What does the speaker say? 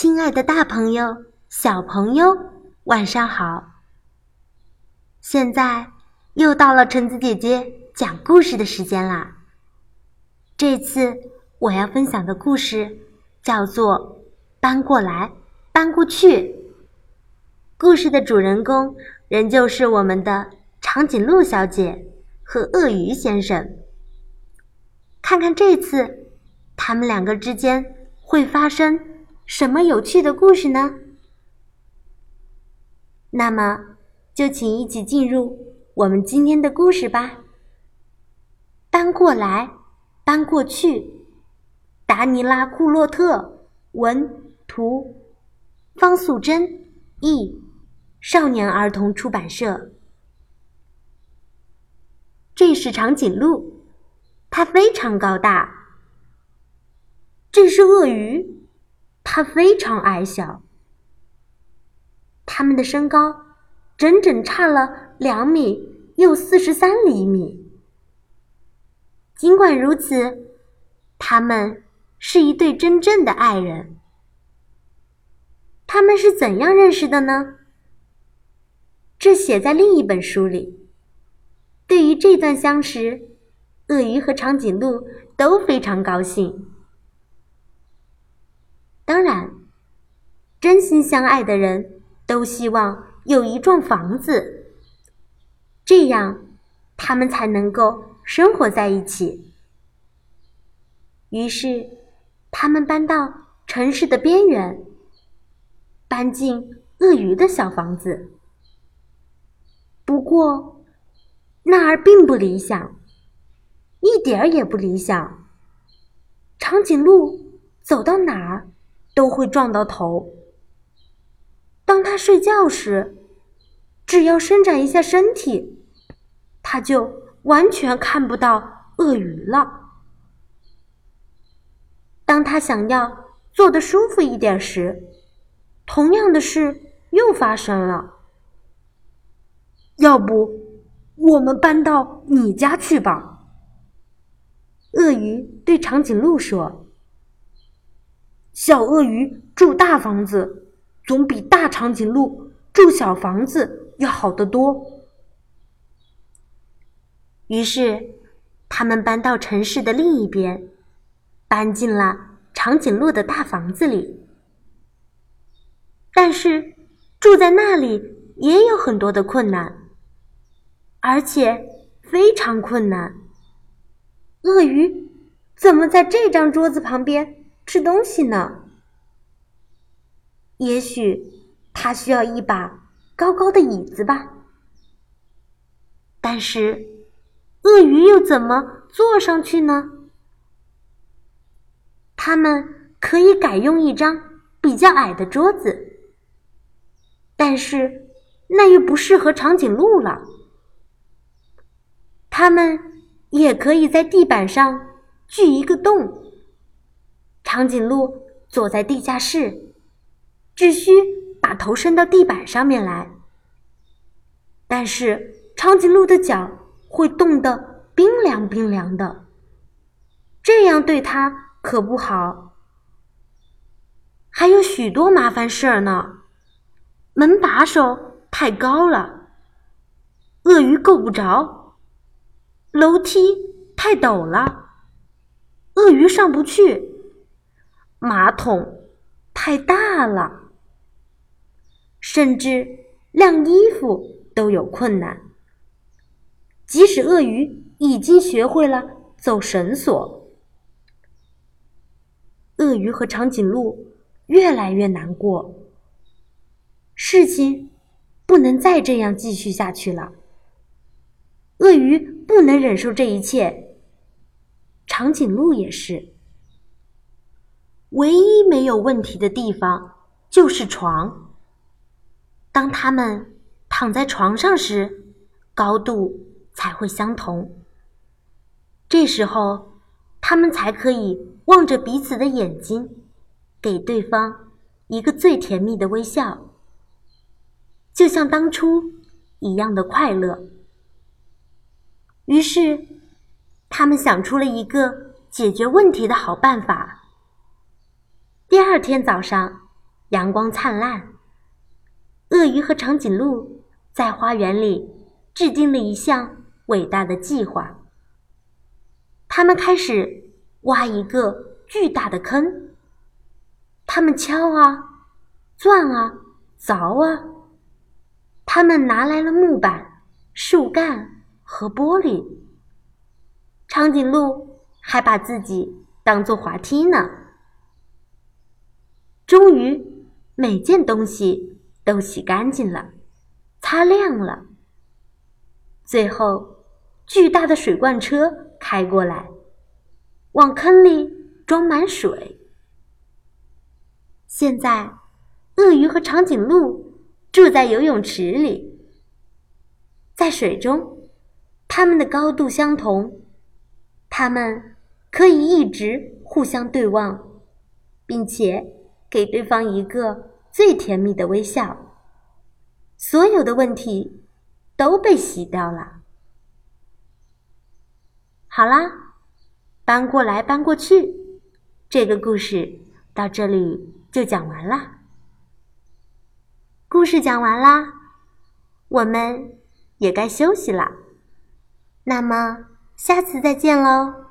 亲爱的，大朋友、小朋友，晚上好！现在又到了橙子姐姐讲故事的时间啦。这次我要分享的故事叫做《搬过来，搬过去》。故事的主人公仍旧是我们的长颈鹿小姐和鳄鱼先生。看看这次他们两个之间会发生。什么有趣的故事呢？那么，就请一起进入我们今天的故事吧。搬过来，搬过去。达尼拉·库洛特文图，方素珍译，少年儿童出版社。这是长颈鹿，它非常高大。这是鳄鱼。他非常矮小，他们的身高整整差了两米又四十三厘米。尽管如此，他们是一对真正的爱人。他们是怎样认识的呢？这写在另一本书里。对于这段相识，鳄鱼和长颈鹿都非常高兴。当然，真心相爱的人都希望有一幢房子，这样他们才能够生活在一起。于是，他们搬到城市的边缘，搬进鳄鱼的小房子。不过，那儿并不理想，一点儿也不理想。长颈鹿走到哪儿？都会撞到头。当他睡觉时，只要伸展一下身体，他就完全看不到鳄鱼了。当他想要坐得舒服一点时，同样的事又发生了。要不，我们搬到你家去吧？鳄鱼对长颈鹿说。小鳄鱼住大房子，总比大长颈鹿住小房子要好得多。于是，他们搬到城市的另一边，搬进了长颈鹿的大房子里。但是，住在那里也有很多的困难，而且非常困难。鳄鱼怎么在这张桌子旁边？吃东西呢？也许他需要一把高高的椅子吧。但是，鳄鱼又怎么坐上去呢？他们可以改用一张比较矮的桌子，但是那又不适合长颈鹿了。他们也可以在地板上锯一个洞。长颈鹿坐在地下室，只需把头伸到地板上面来。但是长颈鹿的脚会冻得冰凉冰凉的，这样对它可不好。还有许多麻烦事儿呢，门把手太高了，鳄鱼够不着；楼梯太陡了，鳄鱼上不去。马桶太大了，甚至晾衣服都有困难。即使鳄鱼已经学会了走绳索，鳄鱼和长颈鹿越来越难过。事情不能再这样继续下去了。鳄鱼不能忍受这一切，长颈鹿也是。唯一没有问题的地方就是床。当他们躺在床上时，高度才会相同。这时候，他们才可以望着彼此的眼睛，给对方一个最甜蜜的微笑，就像当初一样的快乐。于是，他们想出了一个解决问题的好办法。第二天早上，阳光灿烂。鳄鱼和长颈鹿在花园里制定了一项伟大的计划。他们开始挖一个巨大的坑。他们敲啊，钻啊，凿啊。他们拿来了木板、树干和玻璃。长颈鹿还把自己当做滑梯呢。终于，每件东西都洗干净了，擦亮了。最后，巨大的水罐车开过来，往坑里装满水。现在，鳄鱼和长颈鹿住在游泳池里，在水中，它们的高度相同。它们可以一直互相对望，并且给对方一个最甜蜜的微笑。所有的问题都被洗掉了。好啦，搬过来搬过去，这个故事到这里就讲完啦。故事讲完啦，我们也该休息了。那么。下次再见喽。